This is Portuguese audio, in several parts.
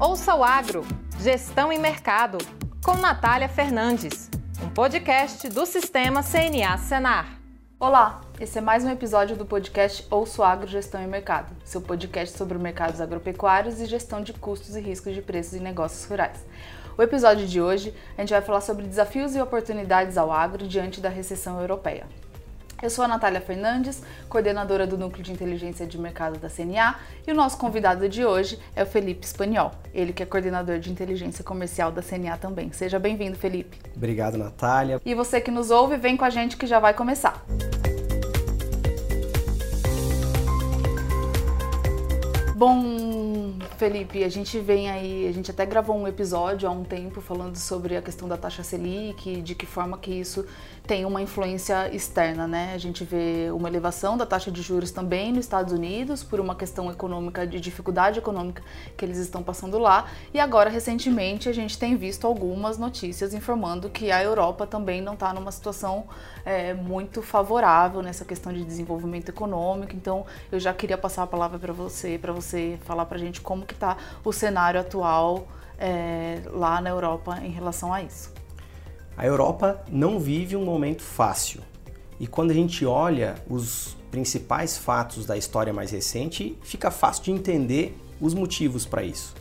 Ouça o Agro, Gestão e Mercado, com Natália Fernandes, um podcast do Sistema CNA Senar. Olá, esse é mais um episódio do podcast Ouço Agro, Gestão e Mercado, seu podcast sobre mercados agropecuários e gestão de custos e riscos de preços em negócios rurais. O episódio de hoje a gente vai falar sobre desafios e oportunidades ao agro diante da recessão europeia. Eu sou a Natália Fernandes, coordenadora do Núcleo de Inteligência de Mercado da CNA, e o nosso convidado de hoje é o Felipe Espanhol, ele que é coordenador de inteligência comercial da CNA também. Seja bem-vindo, Felipe. Obrigado, Natália. E você que nos ouve, vem com a gente que já vai começar. Bom, Felipe, a gente vem aí, a gente até gravou um episódio há um tempo falando sobre a questão da taxa Selic, de que forma que isso tem uma influência externa, né? A gente vê uma elevação da taxa de juros também nos Estados Unidos por uma questão econômica, de dificuldade econômica que eles estão passando lá. E agora, recentemente, a gente tem visto algumas notícias informando que a Europa também não está numa situação é, muito favorável nessa questão de desenvolvimento econômico. Então, eu já queria passar a palavra para você, para você falar para a gente como que está o cenário atual é, lá na Europa em relação a isso. A Europa não vive um momento fácil. E quando a gente olha os principais fatos da história mais recente, fica fácil de entender os motivos para isso.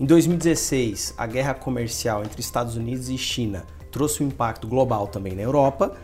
Em 2016, a guerra comercial entre Estados Unidos e China trouxe um impacto global também na Europa,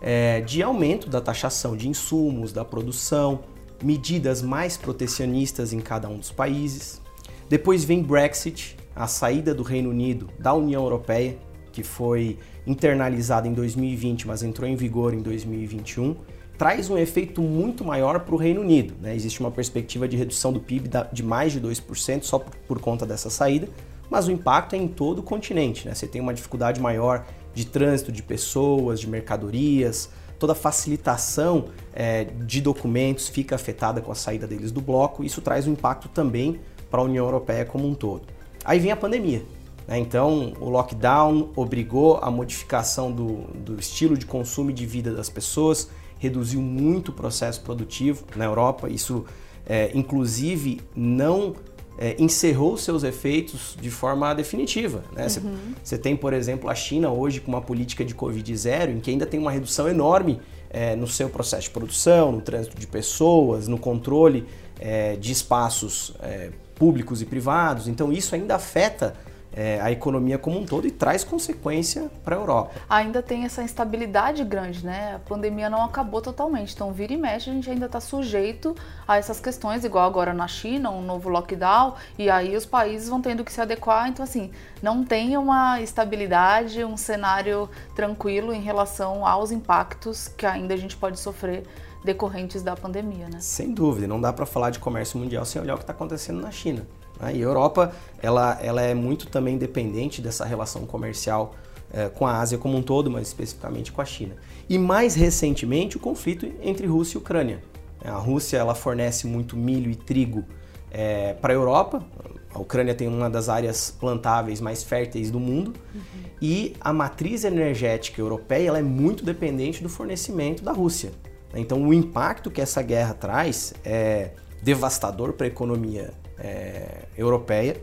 é, de aumento da taxação de insumos, da produção, medidas mais protecionistas em cada um dos países. Depois vem Brexit, a saída do Reino Unido da União Europeia, que foi internalizada em 2020, mas entrou em vigor em 2021, traz um efeito muito maior para o Reino Unido. Né? Existe uma perspectiva de redução do PIB de mais de 2% só por, conta dessa saída, mas o impacto é em todo o continente. Né? Você tem uma dificuldade maior de trânsito de pessoas, de mercadorias, toda a facilitação é, de documentos fica afetada com a saída deles do bloco. Isso traz um impacto também para a União Europeia como um todo. Aí vem a pandemia. Né? Então, o lockdown obrigou a modificação do, do estilo de consumo e de vida das pessoas, reduziu muito o processo produtivo na Europa. Isso, é, inclusive, não é, encerrou seus efeitos de forma definitiva. Você né? uhum. tem, por exemplo, a China hoje com uma política de Covid zero, em que ainda tem uma redução enorme é, no seu processo de produção, no trânsito de pessoas, no controle é, de espaços é, públicos e privados. Então, isso ainda afeta é, a economia como um todo e traz consequência para a Europa. Ainda tem essa instabilidade grande, né? A pandemia não acabou totalmente, então vira e mexe a gente ainda está sujeito a essas questões, igual agora na China, um novo lockdown, e aí os países vão tendo que se adequar. Então, assim, não tem uma estabilidade, um cenário tranquilo em relação aos impactos que ainda a gente pode sofrer decorrentes da pandemia, né? Sem dúvida, não dá para falar de comércio mundial sem olhar o que está acontecendo na China. Né? E a Europa ela, ela é muito também dependente dessa relação comercial é, com a Ásia como um todo, mas especificamente com a China. E mais recentemente o conflito entre Rússia e Ucrânia. A Rússia ela fornece muito milho e trigo é, para a Europa. A Ucrânia tem uma das áreas plantáveis mais férteis do mundo uhum. e a matriz energética europeia ela é muito dependente do fornecimento da Rússia. Então, o impacto que essa guerra traz é devastador para a economia é, europeia,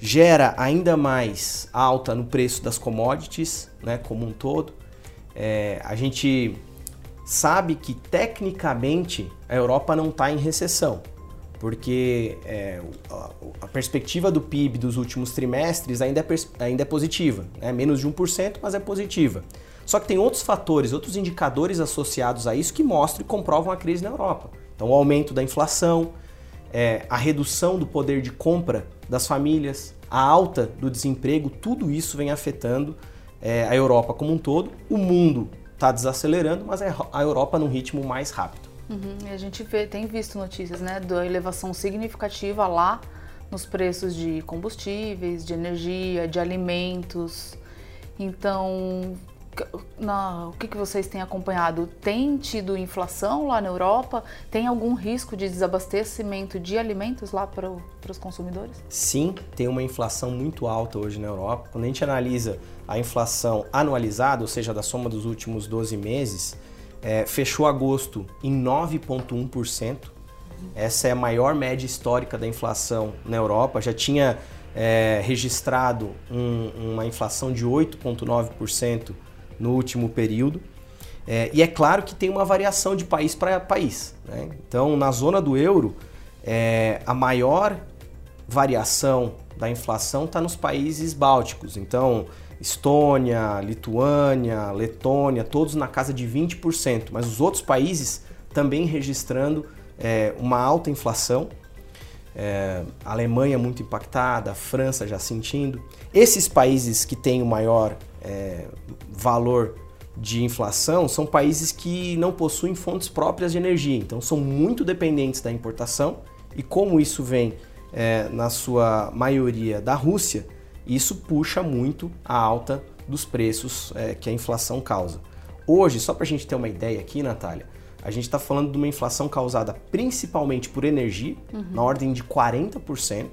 gera ainda mais alta no preço das commodities, né, como um todo. É, a gente sabe que tecnicamente a Europa não está em recessão, porque é, a, a, perspectiva do PIB dos últimos trimestres ainda é, ainda é positiva, né, menos de 1%, mas é positiva. Só que tem outros fatores, outros indicadores associados a isso que mostram e comprovam a crise na Europa. Então, o aumento da inflação, é, a redução do poder de compra das famílias, a alta do desemprego, tudo isso vem afetando é, a Europa como um todo. O mundo está desacelerando, mas a Europa num ritmo mais rápido. Uhum. A gente vê, tem visto notícias né, da elevação significativa lá nos preços de combustíveis, de energia, de alimentos. Então, na, o que, que vocês têm acompanhado? Tem tido inflação lá na Europa? Tem algum risco de desabastecimento de alimentos lá para, os consumidores? Sim, tem uma inflação muito alta hoje na Europa. Quando a gente analisa a inflação anualizada, ou seja, da soma dos últimos 12 meses, é, fechou agosto em 9,1%. Essa é a maior média histórica da inflação na Europa. Já tinha é, registrado um, uma inflação de 8,9% no último período. É, e é claro que tem uma variação de país para país. Né? Então, na zona do euro, é, a maior variação da inflação está nos países bálticos. Então, Estônia, Lituânia, Letônia, todos na casa de 20%, mas os outros países também registrando é, uma alta inflação. É, Alemanha muito impactada, França já sentindo. Esses países que têm o maior é, valor de inflação são países que não possuem fontes próprias de energia, então são muito dependentes da importação e como isso vem é, na sua maioria da Rússia, isso puxa muito a alta dos preços é, que a inflação causa. Hoje, só para a gente ter uma ideia aqui, Natália, a gente está falando de uma inflação causada principalmente por energia, uhum. na ordem de 40%,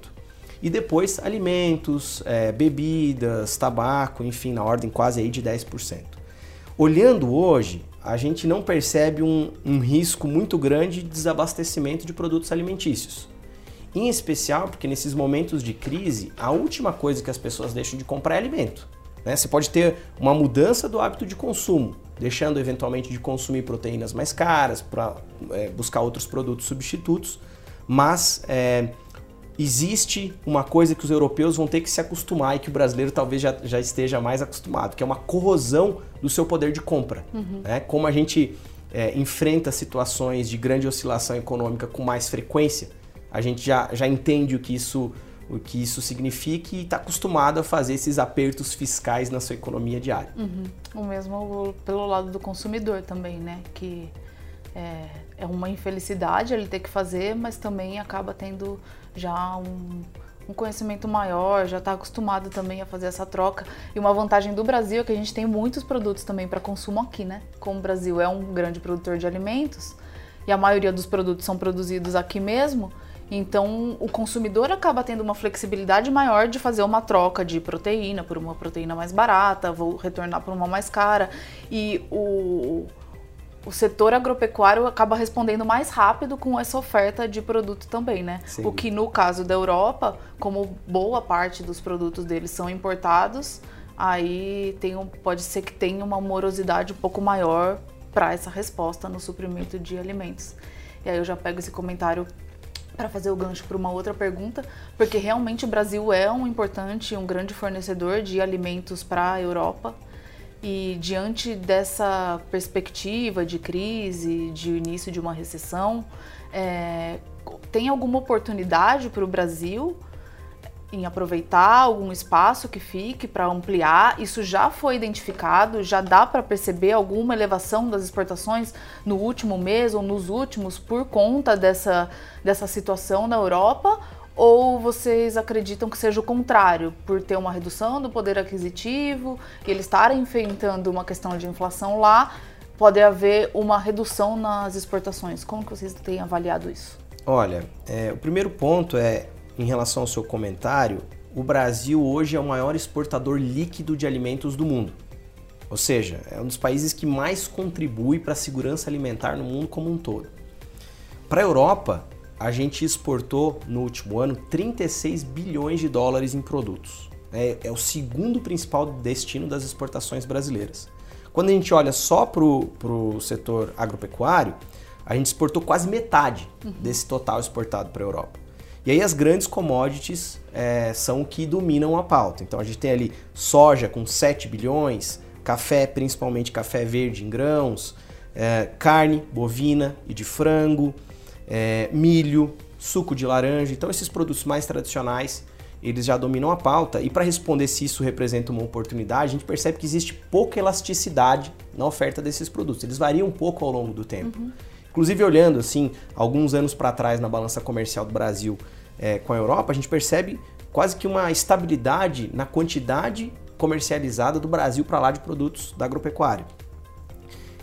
e depois alimentos, é, bebidas, tabaco, enfim, na ordem quase aí de 10%. Olhando hoje, a gente não percebe um, um risco muito grande de desabastecimento de produtos alimentícios. Em especial porque nesses momentos de crise, a última coisa que as pessoas deixam de comprar é alimento. Né? Você pode ter uma mudança do hábito de consumo, deixando eventualmente de consumir proteínas mais caras para é, buscar outros produtos substitutos, mas é, existe uma coisa que os europeus vão ter que se acostumar e que o brasileiro talvez já, já esteja mais acostumado, que é uma corrosão do seu poder de compra. Uhum. Né? Como a gente é, enfrenta situações de grande oscilação econômica com mais frequência, a gente já, já entende o que isso o que isso significa e está acostumado a fazer esses apertos fiscais na sua economia diária. Uhum. O mesmo pelo lado do consumidor também, né? Que é, é uma infelicidade ele ter que fazer, mas também acaba tendo já um, um conhecimento maior, já está acostumado também a fazer essa troca. E uma vantagem do Brasil é que a gente tem muitos produtos também para consumo aqui, né? Como o Brasil é um grande produtor de alimentos e a maioria dos produtos são produzidos aqui mesmo, então, o consumidor acaba tendo uma flexibilidade maior de fazer uma troca de proteína por uma proteína mais barata, vou retornar por uma mais cara. E o, o setor agropecuário acaba respondendo mais rápido com essa oferta de produto também, né? Sim. O que no caso da Europa, como boa parte dos produtos deles são importados, aí tem um, pode ser que tenha uma morosidade um pouco maior para essa resposta no suprimento de alimentos. E aí eu já pego esse comentário para fazer o gancho para uma outra pergunta, porque realmente o Brasil é um importante, um grande fornecedor de alimentos para a Europa. E diante dessa perspectiva de crise, de início de uma recessão, é, tem alguma oportunidade para o Brasil em aproveitar algum espaço que fique para ampliar. Isso já foi identificado, já dá para perceber alguma elevação das exportações no último mês ou nos últimos por conta dessa, dessa situação na Europa? Ou vocês acreditam que seja o contrário, por ter uma redução do poder aquisitivo e eles estarem enfrentando uma questão de inflação lá, pode haver uma redução nas exportações? Como que vocês têm avaliado isso? Olha, é, o primeiro ponto é em relação ao seu comentário, o Brasil hoje é o maior exportador líquido de alimentos do mundo. Ou seja, é um dos países que mais contribui para a segurança alimentar no mundo como um todo. Para a Europa, a gente exportou no último ano 36 bilhões de dólares em produtos. É, é o segundo principal destino das exportações brasileiras. Quando a gente olha só para o setor agropecuário, a gente exportou quase metade desse total exportado para a Europa. E aí as grandes commodities é, são o que dominam a pauta. Então a gente tem ali soja com 7 bilhões, café, principalmente café verde em grãos, é, carne bovina e de frango, é, milho, suco de laranja. Então esses produtos mais tradicionais eles já dominam a pauta. E para responder se isso representa uma oportunidade, a gente percebe que existe pouca elasticidade na oferta desses produtos. Eles variam um pouco ao longo do tempo. Uhum. Inclusive, olhando assim, alguns anos para trás na balança comercial do Brasil é, com a Europa, a gente percebe quase que uma estabilidade na quantidade comercializada do Brasil para lá de produtos da agropecuária.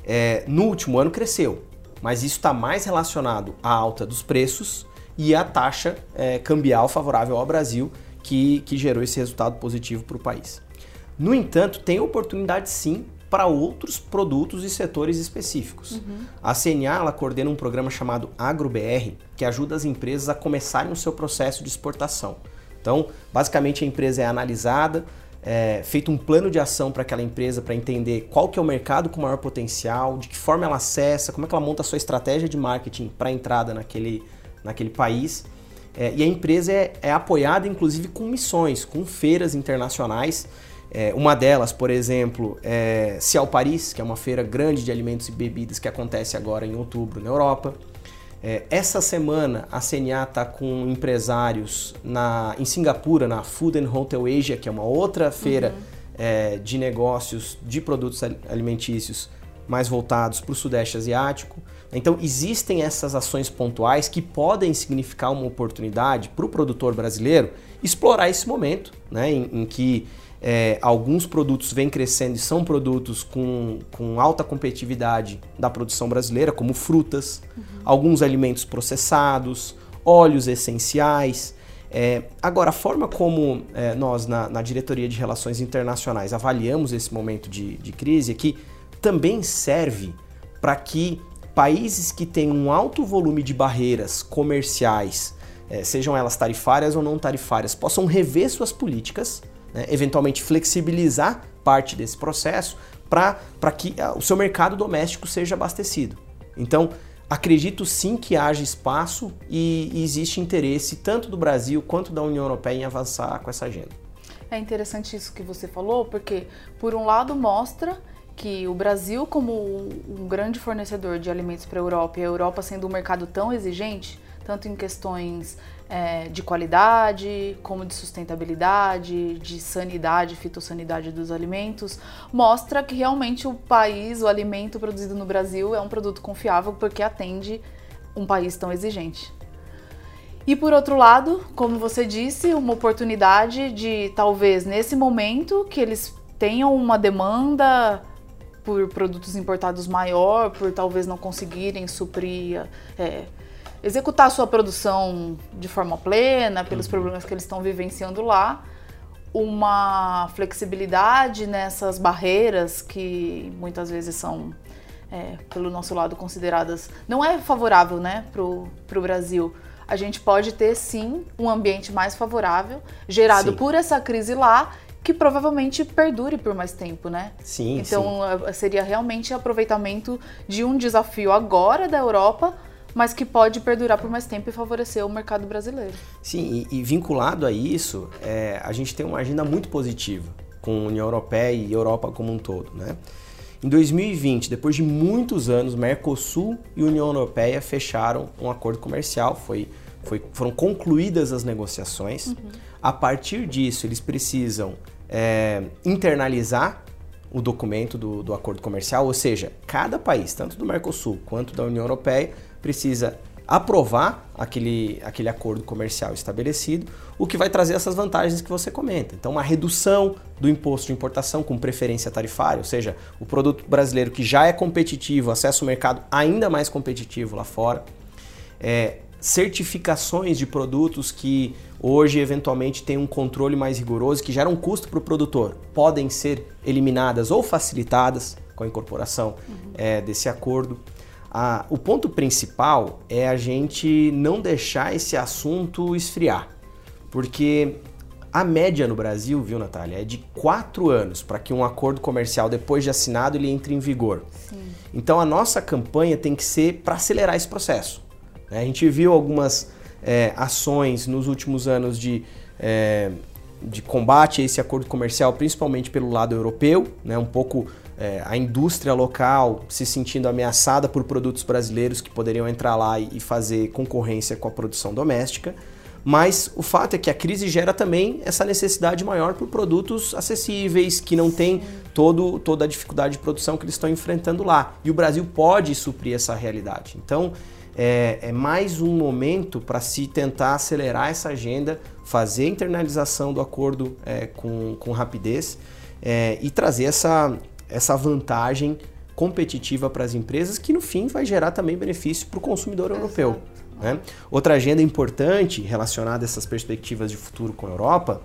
É, no último ano cresceu, mas isso está mais relacionado à alta dos preços e à taxa é, cambial favorável ao Brasil, que, que gerou esse resultado positivo para o país. No entanto, tem oportunidade sim para outros produtos e setores específicos. Uhum. A CNA ela coordena um programa chamado AgroBR, que ajuda as empresas a começarem o seu processo de exportação. Então, basicamente a empresa é analisada, é, feito um plano de ação para aquela empresa para entender qual que é o mercado com maior potencial, de que forma ela acessa, como é que ela monta a sua estratégia de marketing para entrada naquele, naquele país. É, e a empresa é, é, apoiada inclusive com missões, com feiras internacionais. É, uma delas, por exemplo, é Cial Paris, que é uma feira grande de alimentos e bebidas que acontece agora em outubro na Europa. É, essa semana a CNA está com empresários na, em Singapura, na Food and Hotel Asia, que é uma outra feira uhum. é, de negócios de produtos alimentícios mais voltados para o Sudeste Asiático. Então existem essas ações pontuais que podem significar uma oportunidade para o produtor brasileiro explorar esse momento, né, em, em que é, alguns produtos vêm crescendo e são produtos com, com alta competitividade da produção brasileira, como frutas, uhum. alguns alimentos processados, óleos essenciais. É, agora, a forma como é, nós, na, na, Diretoria de Relações Internacionais, avaliamos esse momento de, de crise aqui, também serve para que países que têm um alto volume de barreiras comerciais, é, sejam elas tarifárias ou não tarifárias, possam rever suas políticas né, eventualmente flexibilizar parte desse processo para que ah, o seu mercado doméstico seja abastecido. Então, acredito sim que haja espaço e, e existe interesse tanto do Brasil quanto da União Europeia em avançar com essa agenda. É interessante isso que você falou, porque por um lado mostra que o Brasil, como um grande fornecedor de alimentos para a Europa e a Europa sendo um mercado tão exigente, tanto em questões é, de qualidade, como de sustentabilidade, de sanidade, fitossanidade dos alimentos, mostra que realmente o país, o alimento produzido no Brasil é um produto confiável porque atende um país tão exigente. E por outro lado, como você disse, uma oportunidade de talvez nesse momento que eles tenham uma demanda por produtos importados maior, por talvez não conseguirem suprir é, executar a sua produção de forma plena, pelos uhum. problemas que eles estão vivenciando lá, uma flexibilidade nessas barreiras que muitas vezes são, é, pelo nosso lado, consideradas. não é favorável né, para o Brasil. A gente pode ter sim um ambiente mais favorável, gerado sim. por essa crise lá, que provavelmente perdure por mais tempo, né? Sim. Então sim. seria realmente aproveitamento de um desafio agora da Europa mas que pode perdurar por mais tempo e favorecer o mercado brasileiro. Sim, e, e vinculado a isso, é, a gente tem uma agenda muito positiva com a União Europeia e Europa como um todo, né? Em 2020, depois de muitos anos, Mercosul e União Europeia fecharam um acordo comercial, foi, foi, foram concluídas as negociações. Uhum. A partir disso, eles precisam é, internalizar o documento do, do acordo comercial, ou seja, cada país, tanto do Mercosul quanto da União Europeia, precisa aprovar aquele, aquele acordo comercial estabelecido, o que vai trazer essas vantagens que você comenta. Então, uma redução do imposto de importação com preferência tarifária, ou seja, o produto brasileiro que já é competitivo acessa o mercado ainda mais competitivo lá fora. É, certificações de produtos que hoje eventualmente têm um controle mais rigoroso, que geram um custo para o produtor, podem ser eliminadas ou facilitadas com a incorporação uhum. é, desse acordo. Ah, o ponto principal é a gente não deixar esse assunto esfriar, porque a média no Brasil, viu, Natália, é de quatro anos para que um acordo comercial, depois de assinado, ele entre em vigor. Sim. Então a nossa campanha tem que ser para acelerar esse processo. Né? A gente viu algumas é, ações nos últimos anos de, é, de combate a esse acordo comercial, principalmente pelo lado europeu, né? um pouco é, a indústria local se sentindo ameaçada por produtos brasileiros que poderiam entrar lá e fazer concorrência com a produção doméstica. Mas o fato é que a crise gera também essa necessidade maior por produtos acessíveis, que não têm todo, toda a dificuldade de produção que eles estão enfrentando lá. E o Brasil pode suprir essa realidade. Então, é, é mais um momento para se tentar acelerar essa agenda, fazer a internalização do acordo é, com, com rapidez é, e trazer essa, essa vantagem competitiva para as empresas, que no fim vai gerar também benefício para o consumidor europeu. Né? Outra agenda importante relacionada a essas perspectivas de futuro com a Europa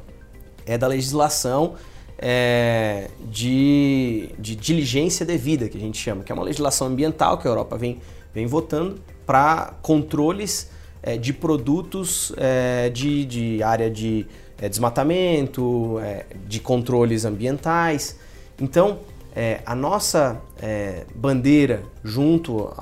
é da legislação é, de, de diligência devida, que a gente chama, que é uma legislação ambiental que a Europa vem, vem votando para controles é, de produtos é, de, de área de é, desmatamento, é, de controles ambientais. Então, é, a nossa bandeira junto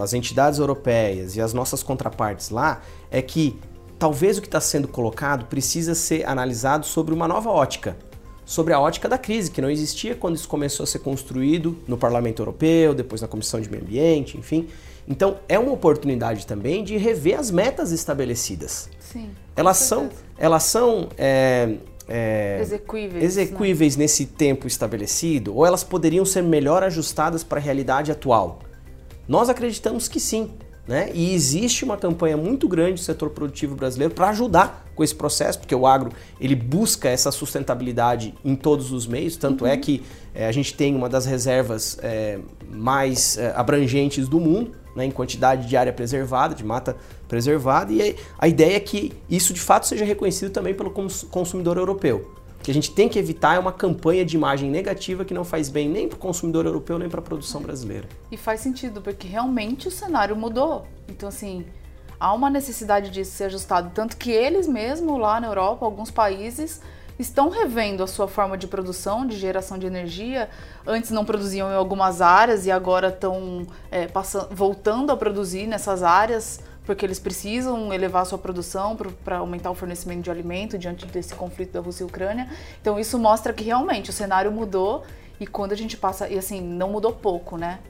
às entidades europeias e as nossas contrapartes lá é que talvez o que está sendo colocado precisa ser analisado sobre uma nova ótica, sobre a ótica da crise, que não existia quando isso começou a ser construído no Parlamento Europeu, depois na Comissão de Meio Ambiente, enfim. Então é uma oportunidade também de rever as metas estabelecidas. Sim. Elas são, elas são é, é, execuíveis, execuíveis né? nesse tempo estabelecido ou elas poderiam ser melhor ajustadas para a realidade atual? Nós acreditamos que sim. Né? E existe uma campanha muito grande do setor produtivo brasileiro para ajudar com esse processo, porque o agro ele busca essa sustentabilidade em todos os meios, tanto é uhum. é que é, a gente tem uma das reservas é, mais é, abrangentes do mundo, né, em quantidade de área preservada, de mata preservada, e a ideia é que isso de fato seja reconhecido também pelo consumidor europeu. O que a gente tem que evitar é uma campanha de imagem negativa que não faz bem nem para o consumidor europeu nem para a produção brasileira. E faz sentido, porque realmente o cenário mudou. Então, assim, há uma necessidade disso ser ajustado. Tanto que eles mesmos lá na Europa, alguns países, estão revendo a sua forma de produção, de geração de energia. Antes não produziam em algumas áreas e agora estão é, passando, voltando a produzir nessas áreas porque eles precisam elevar sua produção para aumentar o fornecimento de alimento diante desse conflito da Rússia e Ucrânia. Então isso mostra que realmente o cenário mudou e quando a gente passa e assim não mudou pouco, né?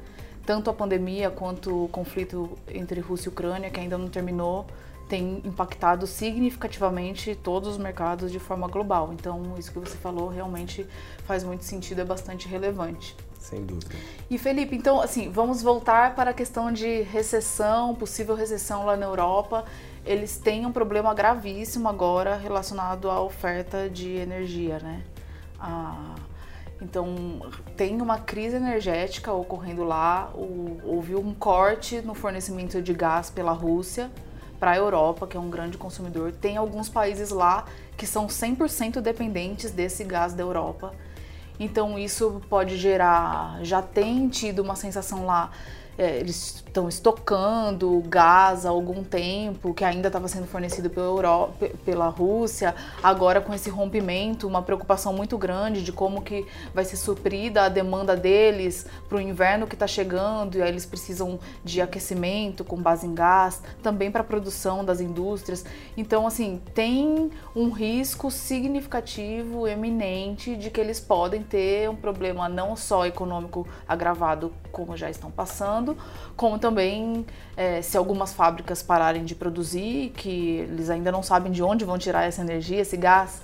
Tanto a pandemia quanto o conflito entre Rússia e Ucrânia que ainda não terminou tem impactado significativamente todos os mercados de forma global. Então, isso que você falou realmente faz muito sentido, é bastante relevante. Sem dúvida. E Felipe, então, assim, vamos voltar para a questão de recessão, possível recessão lá na Europa. Eles têm um problema gravíssimo agora relacionado à oferta de energia, né? Ah, então, tem uma crise energética ocorrendo lá. houve um corte no fornecimento de gás pela Rússia para a Europa, que é um grande consumidor. Tem alguns países lá que são 100% dependentes desse gás da Europa. Então isso pode gerar, já tem tido uma sensação lá é, eles estão estocando gás há algum tempo, que ainda estava sendo fornecido pela, Europa, pela Rússia, agora com esse rompimento, uma preocupação muito grande de como que vai ser suprida a demanda deles para o inverno que está chegando, e aí eles precisam de aquecimento com base em gás, também para a produção das indústrias. Então, assim, tem um risco significativo, eminente, de que eles podem ter um problema não só econômico agravado, como já estão passando, como também é, se algumas fábricas pararem de produzir, que eles ainda não sabem de onde vão tirar essa energia, esse gás,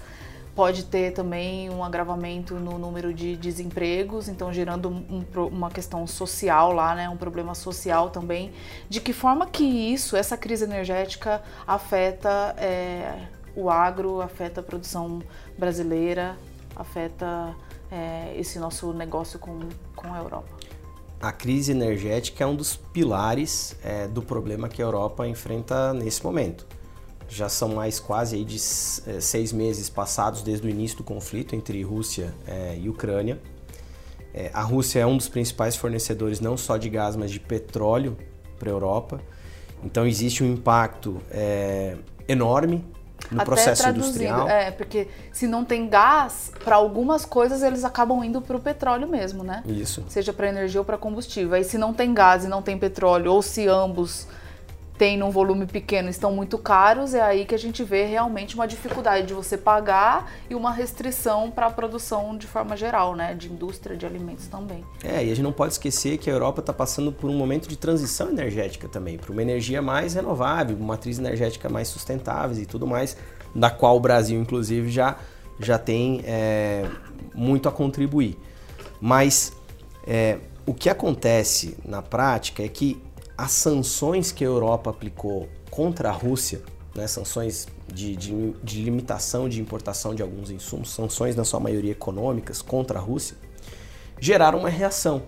pode ter também um agravamento no número de desempregos, então gerando um, uma questão social lá, né, um problema social também. De que forma que isso, essa crise energética, afeta é, o agro, afeta a produção brasileira, afeta é, esse nosso negócio com, com a Europa? A crise energética é um dos pilares é, do problema que a Europa enfrenta nesse momento. Já são mais quase aí de é, seis meses passados desde o início do conflito entre Rússia é, e Ucrânia. É, a Rússia é um dos principais fornecedores não só de gás, mas de petróleo para a Europa. Então existe um impacto é, enorme no Até processo industrial. É, porque se não tem gás, para algumas coisas eles acabam indo para o petróleo mesmo, né? Isso. Seja para energia ou para combustível. Aí se não tem gás e não tem petróleo, ou se ambos tem num volume pequeno estão muito caros, é aí que a gente vê realmente uma dificuldade de você pagar e uma restrição para a produção de forma geral, né, de indústria de alimentos também. É, e a gente não pode esquecer que a Europa está passando por um momento de transição energética também, para uma energia mais renovável, uma matriz energética mais sustentável e tudo mais, da qual o Brasil, inclusive, já, já tem é, muito a contribuir. Mas é, o que acontece na prática é que as sanções que a Europa aplicou contra a Rússia, né, sanções de, de, de, limitação de importação de alguns insumos, sanções na sua maioria econômicas contra a Rússia, geraram uma reação.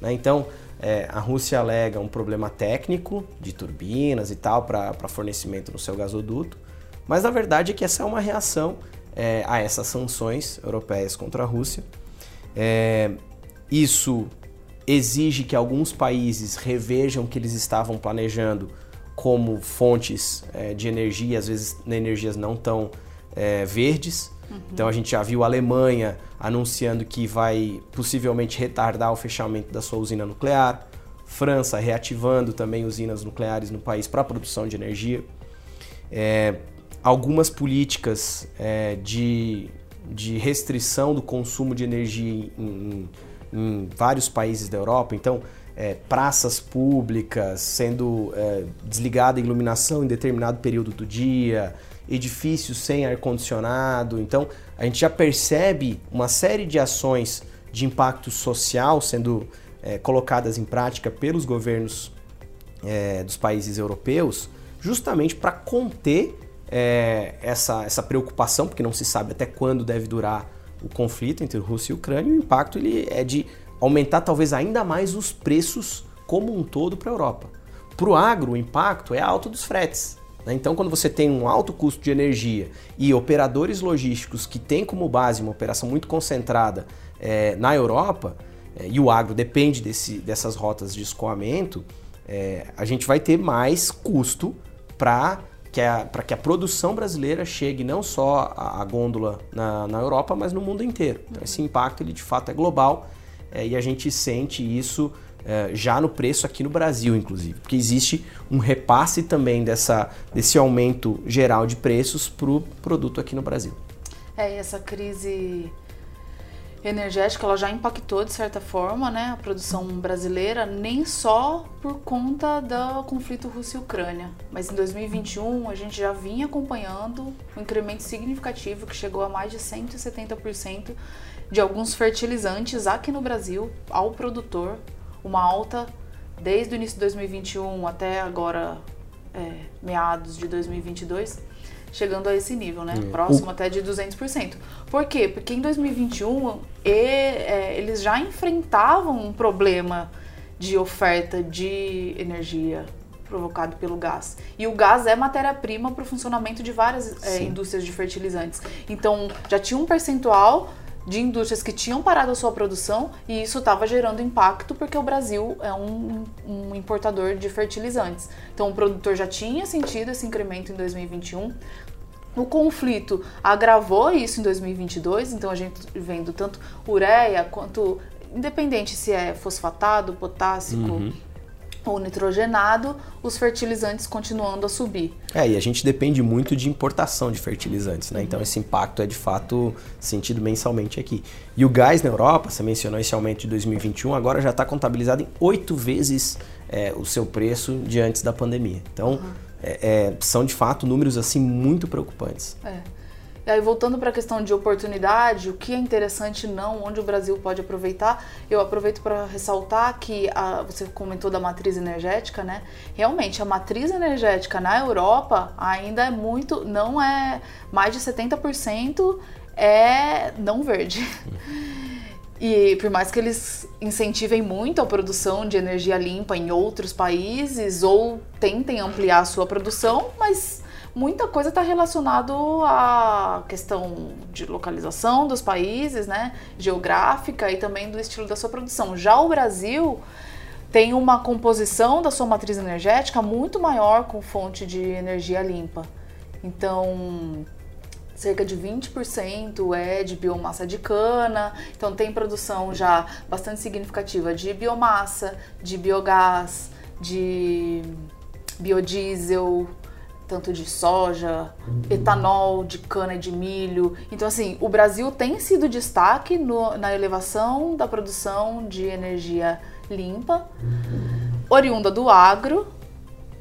Né? Então, é, a Rússia alega um problema técnico de turbinas e tal para fornecimento no seu gasoduto, mas na verdade é que essa é uma reação é, a essas sanções europeias contra a Rússia. É, isso exige que alguns países revejam o que eles estavam planejando como fontes é, de energia, às vezes energias não tão é, verdes. Uhum. Então a gente já viu a Alemanha anunciando que vai possivelmente retardar o fechamento da sua usina nuclear. França reativando também usinas nucleares no país para a produção de energia. É, algumas políticas é, de, de restrição do consumo de energia em, em, em vários países da Europa. Então, é, praças públicas sendo é, desligada a iluminação em determinado período do dia, edifícios sem ar-condicionado. Então, a gente já percebe uma série de ações de impacto social sendo é, colocadas em prática pelos governos é, dos países europeus, justamente para conter é, essa, essa preocupação, porque não se sabe até quando deve durar o conflito entre Rússia e Ucrânia. O impacto ele é de aumentar talvez ainda mais os preços como um todo para a Europa. Para o agro, o impacto é alto dos fretes. Né? Então, quando você tem um alto custo de energia e operadores logísticos que têm como base uma operação muito concentrada é, na Europa, é, e o agro depende desse, dessas rotas de escoamento, é, a gente vai ter mais custo para que, a, que a produção brasileira chegue não só à, gôndola na, na, Europa, mas no mundo inteiro. Então, esse impacto ele de fato é global é, e a gente sente isso é, já no preço aqui no Brasil, inclusive, porque existe um repasse também dessa, desse aumento geral de preços para o produto aqui no Brasil. É, e essa crise energética ela já impactou de certa forma né, a produção brasileira, nem só por conta do conflito Rússia e Ucrânia, mas em 2021 a gente já vinha acompanhando um incremento significativo que chegou a mais de 170% de alguns fertilizantes aqui no Brasil ao produtor, uma alta desde o início de 2021 até agora é, meados de 2022 chegando a esse nível, né? Hum. Próximo o... até de 200%. Por quê? Porque em 2021 e, é, eles já enfrentavam um problema de oferta de energia provocado pelo gás. E o gás é matéria-prima para o funcionamento de várias é, indústrias de fertilizantes. Então, já tinha um percentual de indústrias que tinham parado a sua produção e isso estava gerando impacto porque o Brasil é um, um, importador de fertilizantes. Então o produtor já tinha sentido esse incremento em 2021. O conflito agravou isso em 2022, então a gente vendo tanto ureia quanto independente se é fosfatado, potássico, uhum ou nitrogenado, os fertilizantes continuando a subir. É, e a gente depende muito de importação de fertilizantes, né? Então uhum. esse impacto é de fato sentido mensalmente aqui. E o gás na Europa, você mencionou esse aumento de 2021, agora já está contabilizado em oito vezes é, o seu preço de antes da pandemia. Então uhum. é, é, são de fato números assim muito preocupantes. É. E aí, voltando para a questão de oportunidade, o que é interessante não, onde o Brasil pode aproveitar, eu aproveito para ressaltar que a, você comentou da matriz energética, né? Realmente, a matriz energética na Europa ainda é muito, não é mais de 70% é não verde. E por mais que eles incentivem muito a produção de energia limpa em outros países ou tentem ampliar a sua produção, mas muita coisa está relacionado à questão de localização dos países, né, geográfica e também do estilo da sua produção. Já o Brasil tem uma composição da sua matriz energética muito maior com fonte de energia limpa. Então, cerca de 20% é de biomassa de cana, então tem produção já bastante significativa de biomassa, de biogás, de biodiesel, tanto de soja, etanol, de cana e de milho. Então, assim, o Brasil tem sido destaque no, na elevação da produção de energia limpa, oriunda do agro,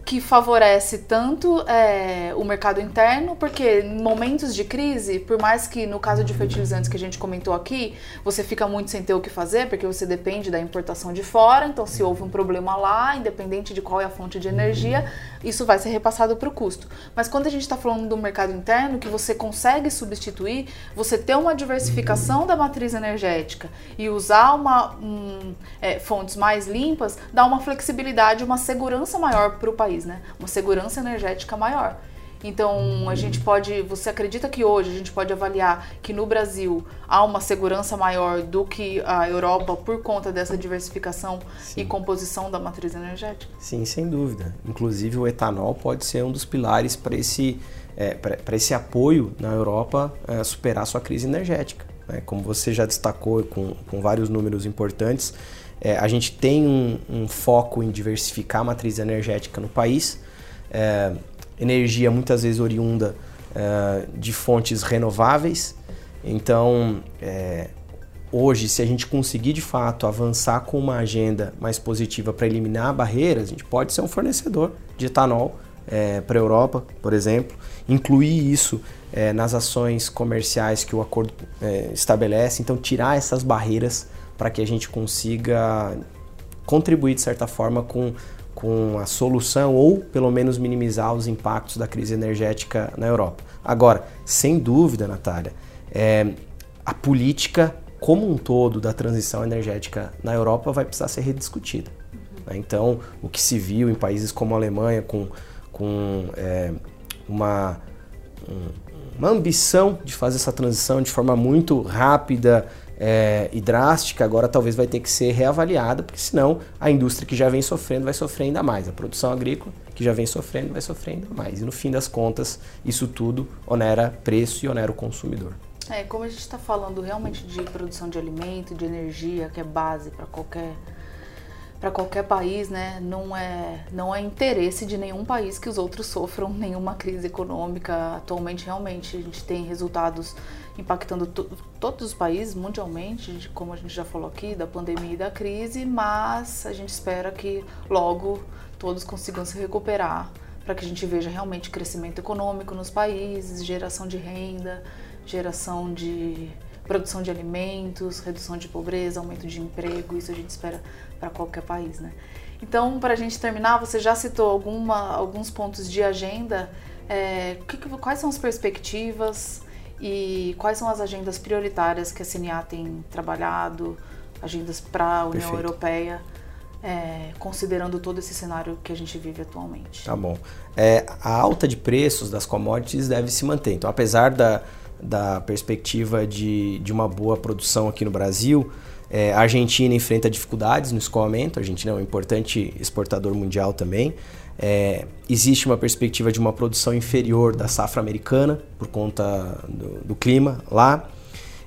que favorece tanto é, o mercado interno, porque em momentos de crise, por mais que no caso de fertilizantes que a gente comentou aqui, você fica muito sem ter o que fazer, porque você depende da importação de fora, então se houve um problema lá, independente de qual é a fonte de energia, isso vai ser repassado para o custo. Mas quando a gente está falando do mercado interno, que você consegue substituir, você ter uma diversificação da matriz energética e usar uma, um, é, fontes mais limpas, dá uma flexibilidade, uma segurança maior para o país país, né? Uma segurança energética maior. Então, a gente pode. Você acredita que hoje a gente pode avaliar que no Brasil há uma segurança maior do que a Europa por conta dessa diversificação Sim. e composição da matriz energética? Sim, sem dúvida. Inclusive, o etanol pode ser um dos pilares para esse, é, para esse apoio na Europa é, superar sua crise energética. Né? Como você já destacou com, com vários números importantes, é, a gente tem um, um, foco em diversificar a matriz energética no país. É, energia muitas vezes oriunda uh, de fontes renováveis. Então, é, hoje, se a gente conseguir de fato avançar com uma agenda mais positiva para eliminar barreiras, a gente pode ser um fornecedor de etanol é, para a Europa, por exemplo, incluir isso é, nas ações comerciais que o acordo é, estabelece, então tirar essas barreiras para que a gente consiga contribuir de certa forma com com a solução ou pelo menos minimizar os impactos da crise energética na Europa. Agora, sem dúvida, Natália, é, a política como um todo da transição energética na Europa vai precisar ser rediscutida. Né? Então, o que se viu em países como a Alemanha com, com é, uma, uma ambição de fazer essa transição de forma muito rápida, é, e drástica, agora talvez vai ter que ser reavaliada, porque senão a indústria que já vem sofrendo vai sofrer ainda mais. A produção agrícola que já vem sofrendo vai sofrer ainda mais. E no fim das contas, isso tudo onera preço e onera o consumidor. É, como a gente está falando realmente de produção de alimento, de energia, que é base para qualquer para qualquer país, né, não é, não é interesse de nenhum país que os outros sofram nenhuma crise econômica. Atualmente, realmente, a gente tem resultados impactando todos os países mundialmente, como a gente já falou aqui, da pandemia e da crise, mas a gente espera que logo todos consigam se recuperar para que a gente veja realmente crescimento econômico nos países, geração de renda, geração de produção de alimentos, redução de pobreza, aumento de emprego, isso a gente espera para qualquer país, né? Então, para a gente terminar, você já citou alguma, alguns pontos de agenda. É, que, quais são as perspectivas e quais são as agendas prioritárias que a CNA tem trabalhado, agendas para a União Perfeito. Europeia, é, considerando todo esse cenário que a gente vive atualmente? Tá bom. É, a alta de preços das commodities deve se manter. Então, apesar da, da perspectiva de, de uma boa produção aqui no Brasil, é, a Argentina enfrenta dificuldades no escoamento, a Argentina é um importante exportador mundial também. É, existe uma perspectiva de uma produção inferior da safra americana por conta do, do clima lá.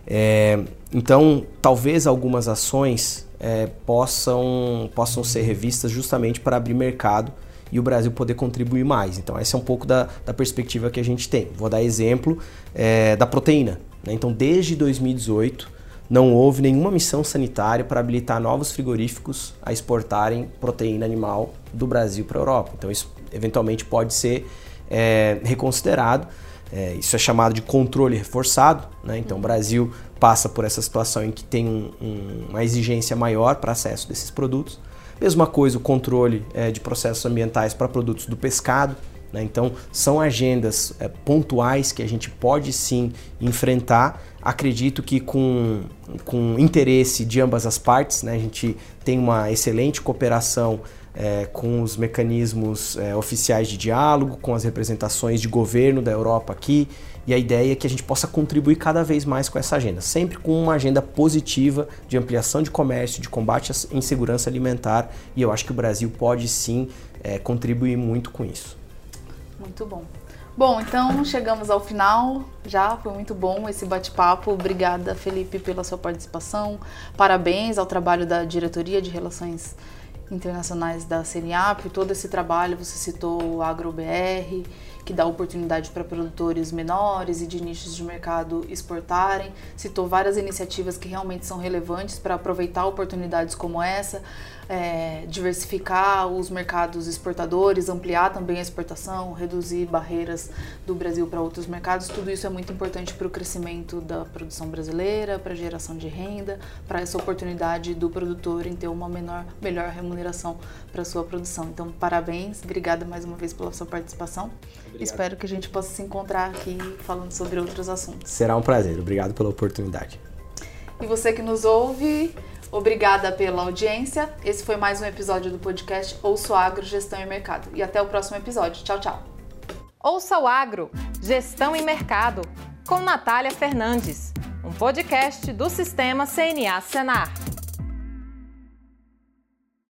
É, então, talvez algumas ações é, possam, possam ser revistas justamente para abrir mercado e o Brasil poder contribuir mais. Então, essa é um pouco da, da perspectiva que a gente tem. Vou dar exemplo é, da proteína. Né? Então, desde 2018, não houve nenhuma missão sanitária para habilitar novos frigoríficos a exportarem proteína animal do Brasil para a Europa. Então, isso eventualmente pode ser é, reconsiderado. É, isso é chamado de controle reforçado. Né? Então, o Brasil passa por essa situação em que tem um, um, uma exigência maior para acesso desses produtos. Mesma coisa, o controle é, de processos ambientais para produtos do pescado. Né? Então, são agendas é, pontuais que a gente pode sim enfrentar. Acredito que com, com interesse de ambas as partes, né? a gente tem uma excelente cooperação é, com os mecanismos é, oficiais de diálogo, com as representações de governo da Europa aqui, e a ideia é que a gente possa contribuir cada vez mais com essa agenda, sempre com uma agenda positiva de ampliação de comércio, de combate à insegurança alimentar, e eu acho que o Brasil pode sim é, contribuir muito com isso. Muito bom. Bom, então chegamos ao final. Já foi muito bom esse bate-papo. Obrigada, Felipe, pela sua participação. Parabéns ao trabalho da Diretoria de Relações Internacionais da CNA por todo esse trabalho. Você citou o AgroBR que dá oportunidade para produtores menores e de nichos de mercado exportarem. Citou várias iniciativas que realmente são relevantes para aproveitar oportunidades como essa, é, diversificar os mercados exportadores, ampliar também a exportação, reduzir barreiras do Brasil para outros mercados. Tudo isso é muito importante para o crescimento da produção brasileira, para a geração de renda, para essa oportunidade do produtor em ter uma menor, melhor remuneração para a sua produção. Então, parabéns, obrigada mais uma vez pela sua participação. Obrigado. Espero que a gente possa se encontrar aqui falando sobre outros assuntos. Será um prazer, obrigado pela oportunidade. E você que nos ouve, Obrigada pela audiência. Esse foi mais um episódio do podcast Ouça o Agro, Gestão e Mercado. E até o próximo episódio. Tchau, tchau. Ouça o Agro, Gestão e Mercado, com Natália Fernandes, um podcast do Sistema CNA Senar.